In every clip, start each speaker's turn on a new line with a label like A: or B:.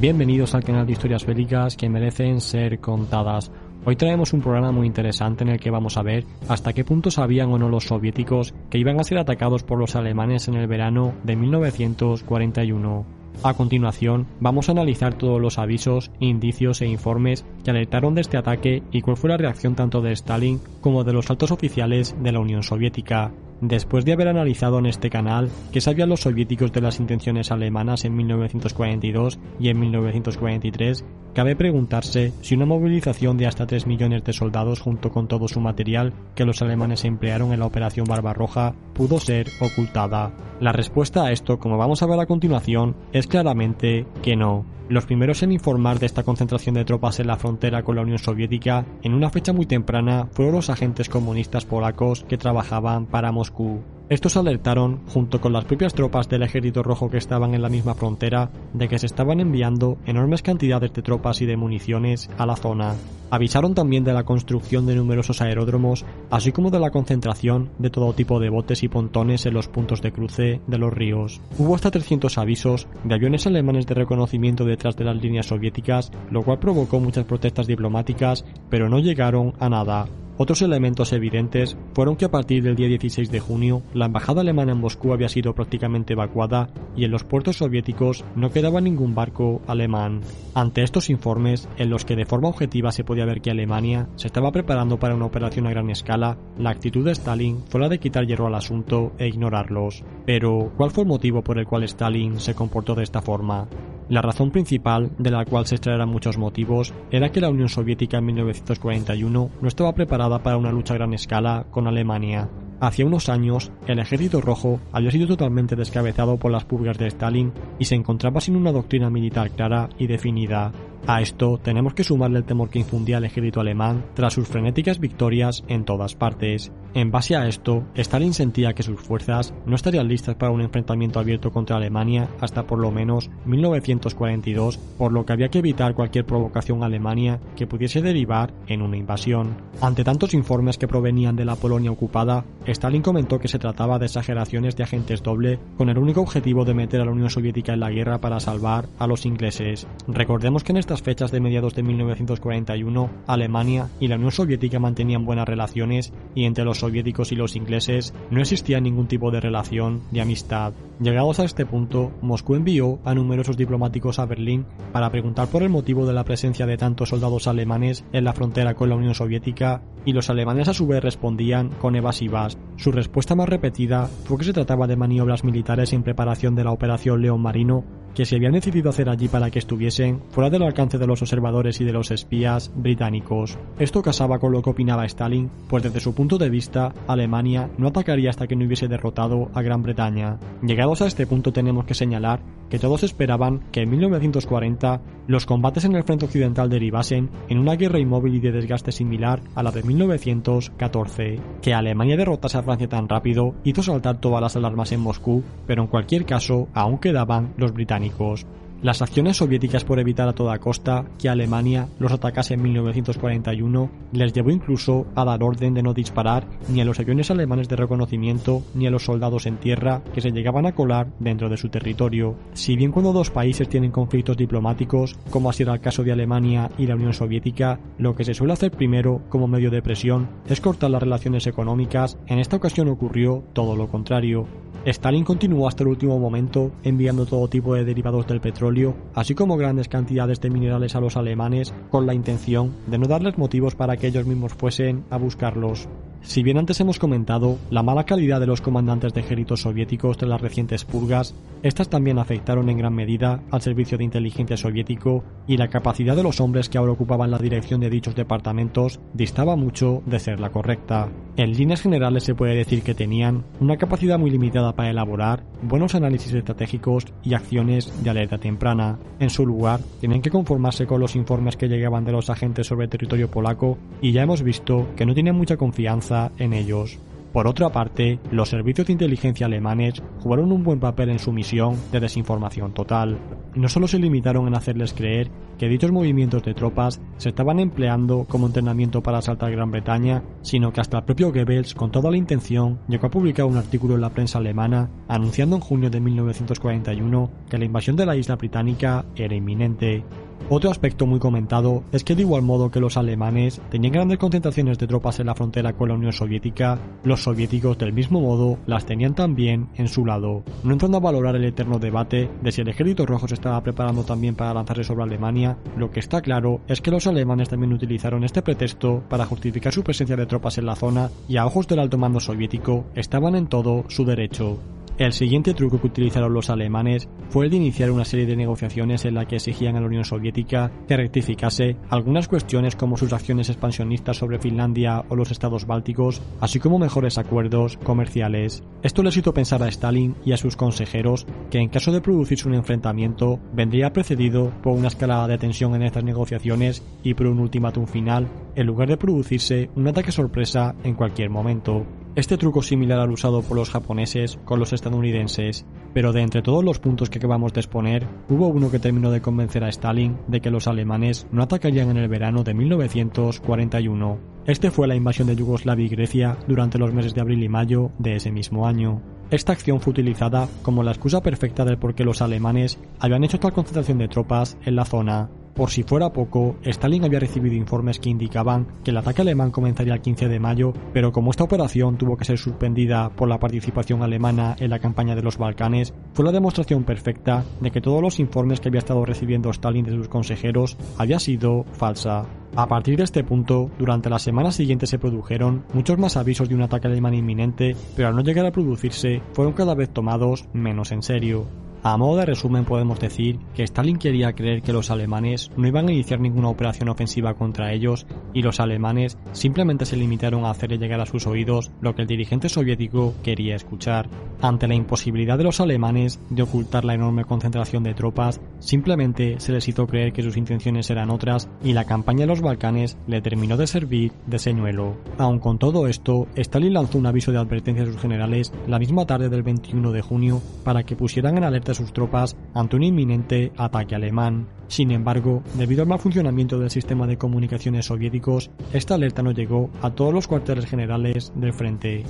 A: Bienvenidos al canal de historias bélicas que merecen ser contadas. Hoy traemos un programa muy interesante en el que vamos a ver hasta qué punto sabían o no los soviéticos que iban a ser atacados por los alemanes en el verano de 1941. A continuación, vamos a analizar todos los avisos, indicios e informes que alertaron de este ataque y cuál fue la reacción tanto de Stalin como de los altos oficiales de la Unión Soviética. Después de haber analizado en este canal qué sabían los soviéticos de las intenciones alemanas en 1942 y en 1943, cabe preguntarse si una movilización de hasta 3 millones de soldados junto con todo su material que los alemanes emplearon en la Operación Barbarroja pudo ser ocultada. La respuesta a esto, como vamos a ver a continuación, es claramente que no. Los primeros en informar de esta concentración de tropas en la frontera con la Unión Soviética en una fecha muy temprana fueron los agentes comunistas polacos que trabajaban para Moscú. Estos alertaron, junto con las propias tropas del Ejército Rojo que estaban en la misma frontera, de que se estaban enviando enormes cantidades de tropas y de municiones a la zona. Avisaron también de la construcción de numerosos aeródromos, así como de la concentración de todo tipo de botes y pontones en los puntos de cruce de los ríos. Hubo hasta 300 avisos de aviones alemanes de reconocimiento detrás de las líneas soviéticas, lo cual provocó muchas protestas diplomáticas, pero no llegaron a nada. Otros elementos evidentes fueron que a partir del día 16 de junio la embajada alemana en Moscú había sido prácticamente evacuada y en los puertos soviéticos no quedaba ningún barco alemán. Ante estos informes, en los que de forma objetiva se podía ver que Alemania se estaba preparando para una operación a gran escala, la actitud de Stalin fue la de quitar hierro al asunto e ignorarlos. Pero, ¿cuál fue el motivo por el cual Stalin se comportó de esta forma? La razón principal, de la cual se extraerán muchos motivos, era que la Unión Soviética en 1941 no estaba preparada para una lucha a gran escala con Alemania. Hacia unos años, el Ejército Rojo había sido totalmente descabezado por las purgas de Stalin y se encontraba sin una doctrina militar clara y definida. A esto tenemos que sumarle el temor que infundía el ejército alemán tras sus frenéticas victorias en todas partes. En base a esto, Stalin sentía que sus fuerzas no estarían listas para un enfrentamiento abierto contra Alemania hasta por lo menos 1942, por lo que había que evitar cualquier provocación a Alemania que pudiese derivar en una invasión. Ante tantos informes que provenían de la Polonia ocupada, Stalin comentó que se trataba de exageraciones de agentes doble con el único objetivo de meter a la Unión Soviética en la guerra para salvar a los ingleses. Recordemos que en estas fechas de mediados de 1941, Alemania y la Unión Soviética mantenían buenas relaciones y entre los soviéticos y los ingleses no existía ningún tipo de relación de amistad. Llegados a este punto, Moscú envió a numerosos diplomáticos a Berlín para preguntar por el motivo de la presencia de tantos soldados alemanes en la frontera con la Unión Soviética y los alemanes a su vez respondían con evasivas. Su respuesta más repetida fue que se trataba de maniobras militares en preparación de la Operación León Marino que se habían decidido hacer allí para que estuviesen fuera del alcance de los observadores y de los espías británicos. Esto casaba con lo que opinaba Stalin, pues desde su punto de vista, Alemania no atacaría hasta que no hubiese derrotado a Gran Bretaña. Llegados a este punto tenemos que señalar que todos esperaban que en 1940 los combates en el frente occidental derivasen en una guerra inmóvil y de desgaste similar a la de 1914. Que Alemania derrotase a Francia tan rápido hizo saltar todas las alarmas en Moscú, pero en cualquier caso aún quedaban los británicos. Las acciones soviéticas por evitar a toda costa que Alemania los atacase en 1941 les llevó incluso a dar orden de no disparar ni a los aviones alemanes de reconocimiento ni a los soldados en tierra que se llegaban a colar dentro de su territorio. Si bien cuando dos países tienen conflictos diplomáticos, como ha sido el caso de Alemania y la Unión Soviética, lo que se suele hacer primero como medio de presión es cortar las relaciones económicas, en esta ocasión ocurrió todo lo contrario. Stalin continuó hasta el último momento enviando todo tipo de derivados del petróleo, así como grandes cantidades de minerales a los alemanes, con la intención de no darles motivos para que ellos mismos fuesen a buscarlos. Si bien antes hemos comentado la mala calidad de los comandantes de ejércitos soviéticos de las recientes purgas, estas también afectaron en gran medida al servicio de inteligencia soviético y la capacidad de los hombres que ahora ocupaban la dirección de dichos departamentos distaba mucho de ser la correcta. En líneas generales se puede decir que tenían una capacidad muy limitada para elaborar buenos análisis estratégicos y acciones de alerta temprana. En su lugar, tienen que conformarse con los informes que llegaban de los agentes sobre el territorio polaco y ya hemos visto que no tienen mucha confianza en ellos. Por otra parte, los servicios de inteligencia alemanes jugaron un buen papel en su misión de desinformación total. No solo se limitaron en hacerles creer que dichos movimientos de tropas se estaban empleando como entrenamiento para asaltar Gran Bretaña, sino que hasta el propio Goebbels, con toda la intención, llegó a publicar un artículo en la prensa alemana anunciando en junio de 1941 que la invasión de la isla británica era inminente. Otro aspecto muy comentado es que de igual modo que los alemanes tenían grandes concentraciones de tropas en la frontera con la Unión Soviética, los soviéticos del mismo modo las tenían también en su lado. No entrando a valorar el eterno debate de si el ejército rojo se estaba preparando también para lanzarse sobre Alemania, lo que está claro es que los alemanes también utilizaron este pretexto para justificar su presencia de tropas en la zona y a ojos del alto mando soviético estaban en todo su derecho. El siguiente truco que utilizaron los alemanes fue el de iniciar una serie de negociaciones en la que exigían a la Unión Soviética que rectificase algunas cuestiones como sus acciones expansionistas sobre Finlandia o los estados bálticos, así como mejores acuerdos comerciales. Esto les hizo pensar a Stalin y a sus consejeros que en caso de producirse un enfrentamiento vendría precedido por una escalada de tensión en estas negociaciones y por un ultimátum final, en lugar de producirse un ataque sorpresa en cualquier momento. Este truco similar al usado por los japoneses con los estadounidenses, pero de entre todos los puntos que acabamos de exponer, hubo uno que terminó de convencer a Stalin de que los alemanes no atacarían en el verano de 1941. Este fue la invasión de Yugoslavia y Grecia durante los meses de abril y mayo de ese mismo año. Esta acción fue utilizada como la excusa perfecta del por qué los alemanes habían hecho tal concentración de tropas en la zona, por si fuera poco, Stalin había recibido informes que indicaban que el ataque alemán comenzaría el 15 de mayo, pero como esta operación tuvo que ser suspendida por la participación alemana en la campaña de los Balcanes, fue la demostración perfecta de que todos los informes que había estado recibiendo Stalin de sus consejeros había sido falsa. A partir de este punto, durante las semanas siguientes se produjeron muchos más avisos de un ataque alemán inminente, pero al no llegar a producirse, fueron cada vez tomados menos en serio. A modo de resumen podemos decir que Stalin quería creer que los alemanes no iban a iniciar ninguna operación ofensiva contra ellos y los alemanes simplemente se limitaron a hacerle llegar a sus oídos lo que el dirigente soviético quería escuchar. Ante la imposibilidad de los alemanes de ocultar la enorme concentración de tropas, simplemente se les hizo creer que sus intenciones eran otras y la campaña de los Balcanes le terminó de servir de señuelo. Aun con todo esto, Stalin lanzó un aviso de advertencia a sus generales la misma tarde del 21 de junio para que pusieran en alerta sus tropas ante un inminente ataque alemán. Sin embargo, debido al mal funcionamiento del sistema de comunicaciones soviéticos, esta alerta no llegó a todos los cuarteles generales del frente.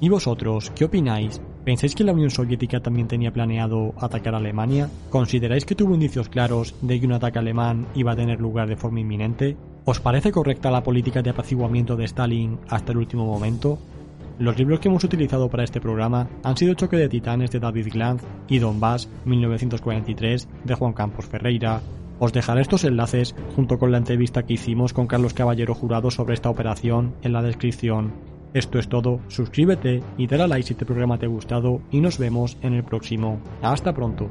A: ¿Y vosotros, qué opináis? ¿Pensáis que la Unión Soviética también tenía planeado atacar a Alemania? ¿Consideráis que tuvo indicios claros de que un ataque alemán iba a tener lugar de forma inminente? ¿Os parece correcta la política de apaciguamiento de Stalin hasta el último momento? Los libros que hemos utilizado para este programa han sido Choque de Titanes de David Glanz y Donbass 1943 de Juan Campos Ferreira. Os dejaré estos enlaces junto con la entrevista que hicimos con Carlos Caballero Jurado sobre esta operación en la descripción. Esto es todo, suscríbete y dale a like si este programa te ha gustado y nos vemos en el próximo. Hasta pronto.